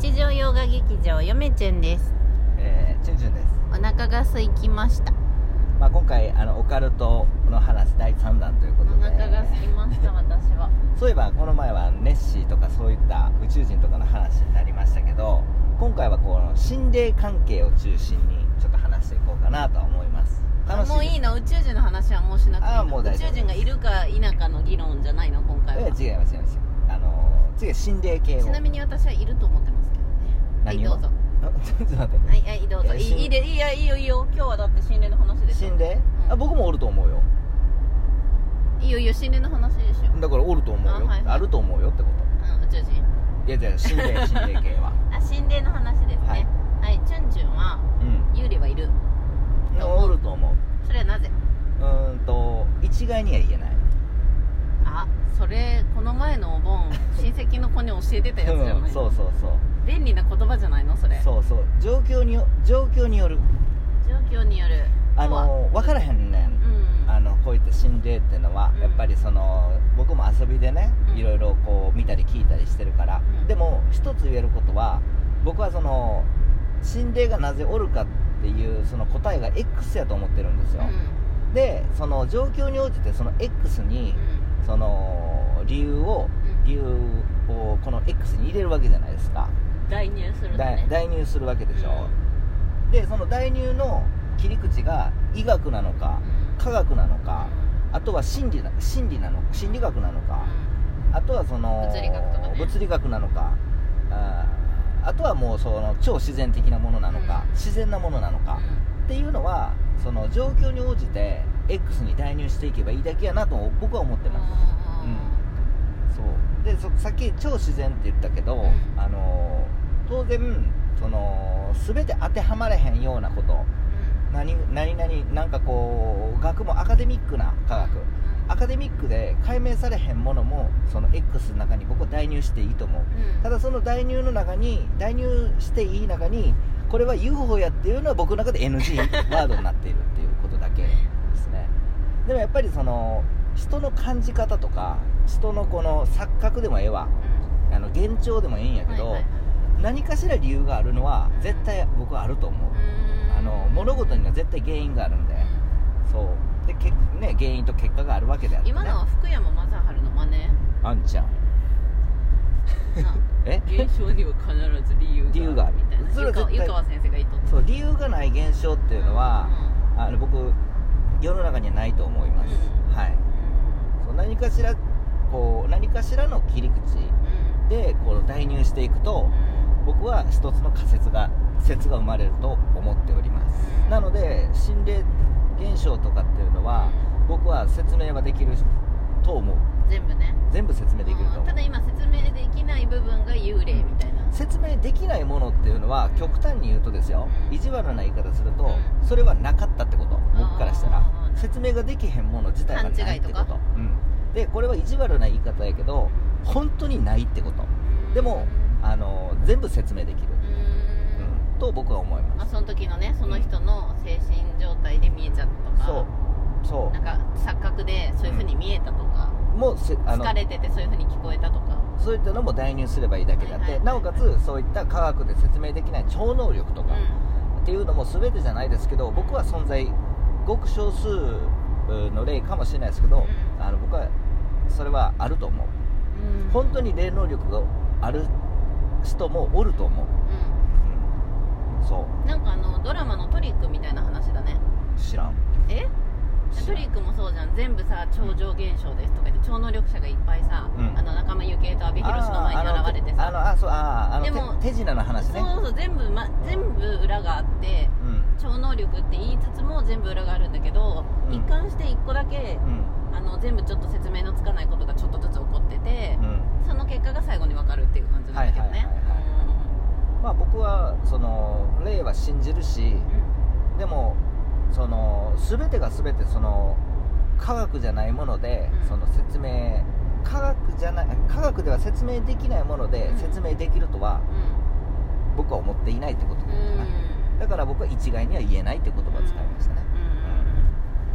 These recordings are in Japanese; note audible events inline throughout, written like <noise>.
日常洋画劇場よめちゅんです。えー、チュンチュンです、お腹が空きました。まあ、今回あのオカルトの話第3弾というこおとで。腹が空きました私は。そういえばこの前はネッシーとかそういった宇宙人とかの話になりましたけど今回はこの心霊関係を中心にちょっと話していこうかなとは思います。楽しもういいの？宇宙人の話はもうしなくていいの？あーもう大丈夫宇宙人がいるか否かの議論じゃないの？今回は。え違います違います。あの次は心霊系を。ちなみに私はいると思ってますはいどうぞ。あちょっと待って。はいはいどうぞ。いいいいでいいやいいよいいよ。今日はだって心霊の話でしょ。心霊、うん。あ僕もおると思うよ。いいよいいよ。心霊の話でしょ。だからおると思うよ。あはいはい。ると思うよってこうん宇宙人。といやいや心霊心霊系は。<laughs> あ心霊の話ですね。はい。はいチュンチュンはうん。幽霊はいる。と思う。おると思う。それはなぜ？うーんと一概には言えない。あそれこの前のお盆親戚の子に教えてたやつじゃない、<laughs> うんそうそうそう便利な言葉じゃないの？それ。そうそう。状況によ状況による。状況による。あの分からへんねん。うん。あのこういった心霊っていうのは、うん。やっぱりその僕も遊びでね、うん。いろいろこう見たり聞いたりしてるから、うん。でも一つ言えることは僕はその心霊がなぜおるかっていうその答えが X やと思ってるんですよ、うん。でその状況に応じてその X にうん。その理由をうん。理由をこの X に入れるわけじゃないですか、代入するね。代入するわけでしょ、でその代入の切り口が医学なのかうん。科学なのか、あとは心理な心理なの心理学なのか、あとはその物理学とかね。物理学なのかあーあとはもうその超自然的なものなのか、うん。自然なものなのか、っていうのはその状況に応じて X に代入していけばいいだけやなと僕は思ってます、そう。でそさっき超自然って言ったけど、うん。あの当然その全て当てはまれへんようなこと。何何々なんかこう学問アカデミックな科学。アカデミックで解明されへんものもその X の中に僕は代入していいと思う。ただその代入の中に代入していい中にこれは UFO やっていうのは僕の中で NG ワードになっているっていうことだけですね。でもやっぱりその人の感じ方とか人のこの錯覚でもええわ。あの幻聴でもええんやけど、何かしら理由があるのは絶対僕はあると思う。あの物事には絶対原因があるんで。そう。でけ、ね、原因と結果があるわけであって、ね、今のは福山雅治の真似？あんちゃん。な <laughs> え？現象には必ず理由が理由があるみたいな。それ湯川先生が言っとった。そう理由がない現象っていうのは、あの僕世の中にはないと思います、うん。はい。そう何かしらこう何かしらの切り口でこう代入していくと僕は一つの仮説が説が生まれると思っております、うん。なので心霊現象とかっていうのは、僕は説明はできると思う。全部ね。全部説明できると思う。ただ今説明できない部分が幽霊みたいな。説明できないものっていうのは極端に言うとですよ、うん。意地悪な言い方すると、うん。それはなかったってこと。僕からしたら。説明ができへんもの自体がないってこと、うん、でこれは意地悪な言い方やけど本当にないってこと。でもあの全部説明できる、うん。うん、と僕は思います。まあその時のねその人の精神状態で見えちゃったとか。そう。そなんか錯覚でそういう風に見えたとか、うもうせあの疲れててそういう風に聞こえたとか。そういったのも代入すればいいだけであって、はいはいはいなおかつそういった科学で説明できない超能力とか、っていうのも全てじゃないですけど僕は存在ごく少数の例かもしれないですけど、うん。あの僕はそれはあると思う。うんうん。本当に霊能力がある人もおると思う、うん、そう。んなんかあのドラマのトリックみたいな話だね。う知らん。え？トリックもそうじゃん。全部さ超常現象ですとか言って超能力者がいっぱいさ、うん。あの仲間由紀恵と阿部寛の前に現れてさ。あのあそうああのでも手手品の話ね。そうそう全部、ま、全部裏があってうん。超能力って言いつつも全部裏があるんだけど、うん。一貫して一個だけうん。あの全部ちょっと説明のつかないことがちょっとずつ起こっててう、んその結果が最後に分かるっていう感じなんだけどね、はいはいはいまあ僕はその霊は信じるしでもその全てが全てその科学じゃないもので、うん。その説明科学じゃない科学では説明できないものでうん。説明できるとはうん。僕は思っていないってことうんなのかな、だから僕は一概には言えないって言葉を使いましたね、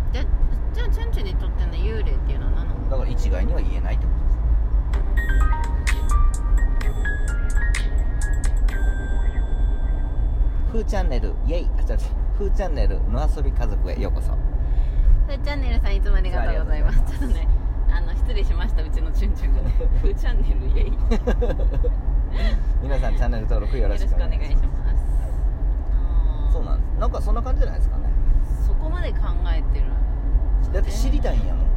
うん。でじゃあチュンチュンにとっての幽霊っていうのは何なの？だから一概には言えないってことふーチャンネルイェイあ違う違うふーチャンネルの遊び家族へようこそ。ふーチャンネルさんいつもありがとうございます。ちょっとねあの失礼しましたうちのチュンチュンがねふーチャンネルイエイ。<laughs> 皆さんチャンネル登録よろしくお願いします。あーそうなんです。なんかそんな感じじゃないですかね。そこまで考えてるだって知りたいんやもん。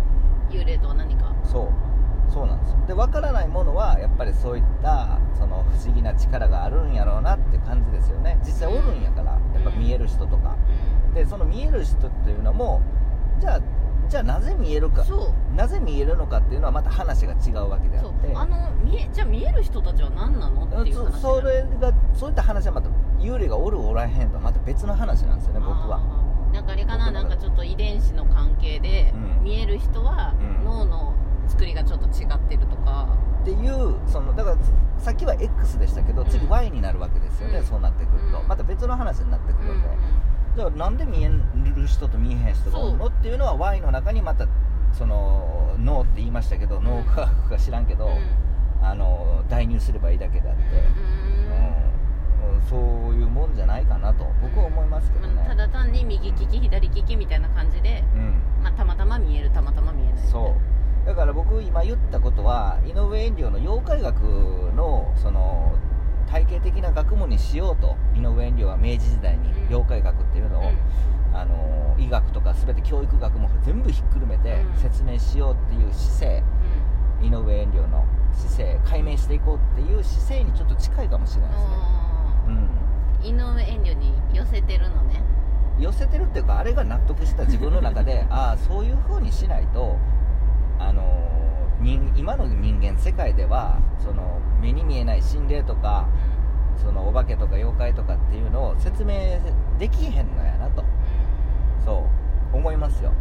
幽霊とは何か。そうそうなんです。よで分からないものはやっぱりそういったその不思議な力があるんやろうなって感じですよね。実際おるんやからやっぱ見える人とか。でその見える人っていうのもじゃあじゃあなぜ見えるかそう。なぜ見えるのかっていうのはまた話が違うわけであって。あの見えじゃあ見える人たちは何なのっていう話そそれがそういった話はまた幽霊がおるおらへんとはまた別の話なんですよね僕は。なんかあれかななんかちょっと遺伝子の関係で、うん。見える人はうん。脳の作りがちょっと違ってるとか、っていうそのだからさっきは X でしたけど次うん。Y になるわけですよね、うん。そうなってくると、うん。また別の話になってくうんるん。で、じゃあなんで見える人と見えへん人がおるのっていうのは Y の中にまたその脳って言いましたけど、脳科学か知らんけど、あの代入すればいいだけであって、うんうんそういうもんじゃないかなと僕は思いますけどね、ただ単に右利き左利きみたいな感じで、うん。まあ、たまたま見えるたまたま見えないそうだから僕今言ったことは井上遠慮の妖怪学のその体系的な学問にしようと井上遠慮は明治時代にうん。妖怪学っていうのを、あの医学とか全て教育学も全部ひっくるめてうん。説明しようっていう姿勢井上遠慮の姿勢解明していこうっていう姿勢にちょっと近いかもしれないですね、うん、井上遠慮に寄せてるのね。寄せてるっていうかあれが納得した自分の中で <laughs> ああそういう風にしないとあの人今の人間世界ではその目に見えない心霊とかそのお化けとか妖怪とかっていうのを説明できへんのやなと。そう思いますよ、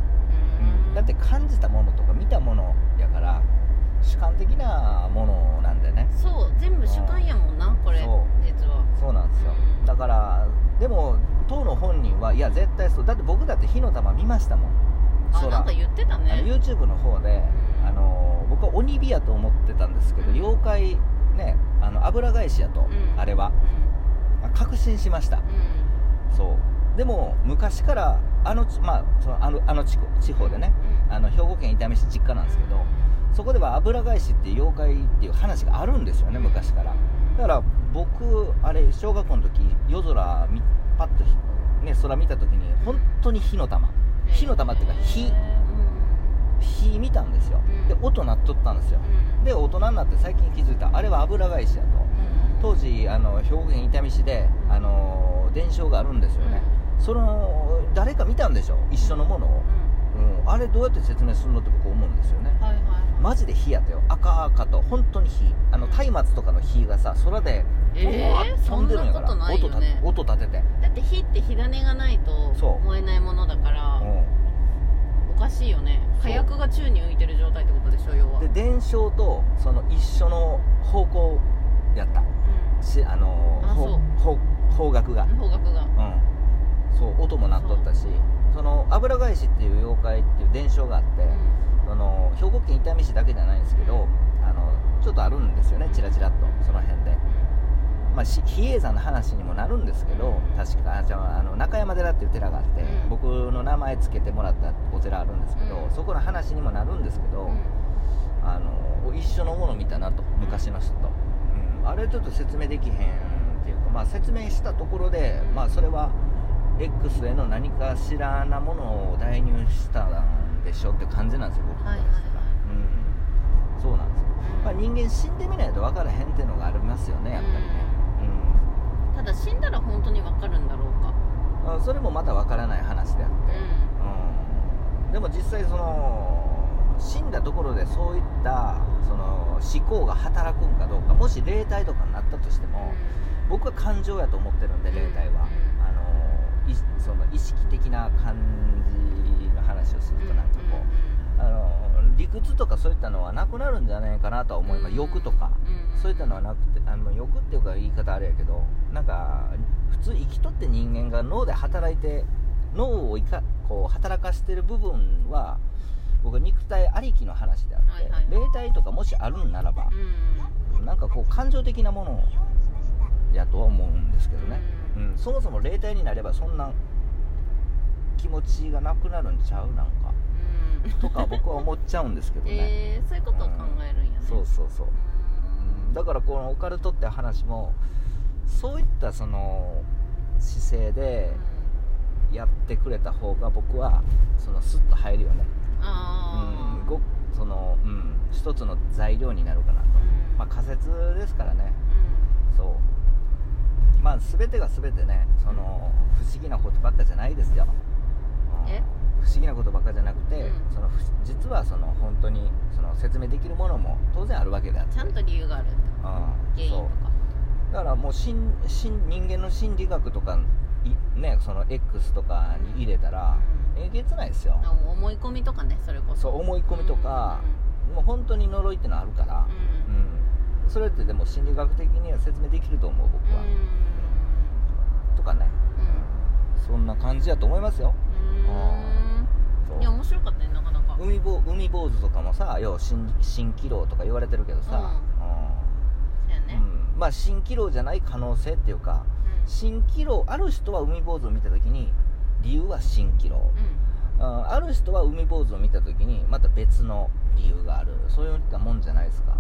だって感じたものとか見たものやから主観的なものなんでね。そう全部主観やもんなこれそう。実は。そうなんですよ。うん。だからでも当の本人はいや絶対そう。だって僕だって火の玉見ましたもん。空あなんか言ってたあのね YouTube の方で、うん。あの僕は鬼火やと思ってたんですけど、うん。妖怪ねあの油返しやと、うん。あれは。確信しました。そう。でも昔からあの,、まあ、そのあのあの地地方でねあの兵庫県伊丹市実家なんですけど、そこでは油返しっていう妖怪っていう話があるんですよね昔から。だから僕あれ小学校の時夜空みパッとひ、ね、空見た時に本当に火の玉火の玉っていうか火。火見たんですよ。うん。で音鳴っとったんですよ。で大人になって最近気づいた。あれは油返しやと。当時あの兵庫県伊丹市であの伝承があるんですよね。その誰か見たんでしょ？一緒のものを、うん、あれどうやって説明するのって僕思うんですよね。はいはい。マジで火やったよ。赤々と。本当に火。あの松明とかの火がさ空でえー飛んでるんやから、そんなことないよね。音立ててだって火って火種がないと燃えないものだからうおかしいよね。火薬が宙に浮いてる状態ってことでしょ要は。んで伝承とその一緒の方向やった。しあのあほほ方角が。うん方角が。うん。そう音も鳴っとったし。その油返しっていう妖怪っていう伝承があって、その兵庫県伊丹市だけじゃないんですけどあのちょっとあるんですよね。チラチラっと。その辺で、まあ、し比叡山の話にもなるんですけど確かあじゃああの中山寺っていう寺があって、うん。僕の名前つけてもらったお寺あるんですけど、うん。そこの話にもなるんですけど、あの一緒のもの見たなと昔の人。と、うん、あれちょっと説明できへんっていうか、まあ、説明したところで、うん。まあ、それは X への何かしらなものを代入したんでしょって感じなんですよ僕からしたら、うん、そうなんですよ、まあ、人間死んでみないと分からへんっていうのがありますよねやっぱりね、ただ死んだら本当にわかるんだろうかうんあそれもまた分からない話であって、うん、でも実際その死んだところでそういったその思考が働くんかどうかもし霊体とかになったとしても、僕は感情やと思ってるんで霊体は、あのいその意識的な感じの話をするととかそういったのはなくなるんじゃないかなとは思います、欲とか、そういったのはなくてあの欲っていうか言い方あれやけどなんか普通生きとって人間が脳で働いて脳をいかこう働かしてる部分は僕は肉体ありきの話であって、はいはい霊体とかもしあるんならば、なんかこう感情的なものやとは思うんですけどね、うん。そもそも霊体になればそんな気持ちがなくなるんちゃう？なんか。うんとか僕は思っちゃうんですけどね、えー、そういうことを考えるんやね。そうそうそう、ううんだからこのオカルトって話もそういったその姿勢でやってくれた方が僕はそのスッと入るよね。ああうんごそのうん一つの材料になるかなと、うん。まあ仮説ですからね。そう。まあ全てが全てねその不思議なことばっかじゃないですよ、不思議なことばっかじゃなくて、うん。そのふ実はその本当にその説明できるものも当然あるわけであって。ちゃんと理由があるってことうん。原因とか。そう。だからもう心心人間の心理学とかいねその X とかに入れたら、うん。えげつないですよ、あ思い込みとかねそれこそ。そう思い込みとか、もう本当に呪いってのあるから、うん。うん。それってでも心理学的には説明できると思う僕は、とかね。そんな感じやと思いますよ。うん。うんいやそう面白かったねなかなか海ぼ海坊主とかもさ要は蜃蜃気楼とか言われてるけどさ、そうやね。うん。うんまあ蜃気楼じゃない可能性っていうか蜃気楼ある人は海坊主を見た時に理由は蜃気楼、あある人は海坊主を見た時にまた別の理由がある。そういったもんじゃないですか、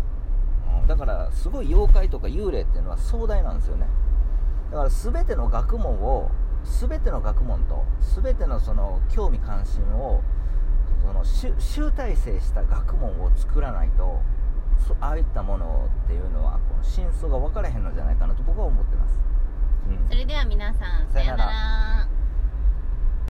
うん。だからすごい妖怪とか幽霊っていうのは壮大なんですよね。だから全ての学問を全ての学問と全てのその興味関心をその集大成した学問を作らないとああいったものっていうのはこの真相が分からへんのじゃないかなと僕は思ってます、うん。それでは皆さんさよなら。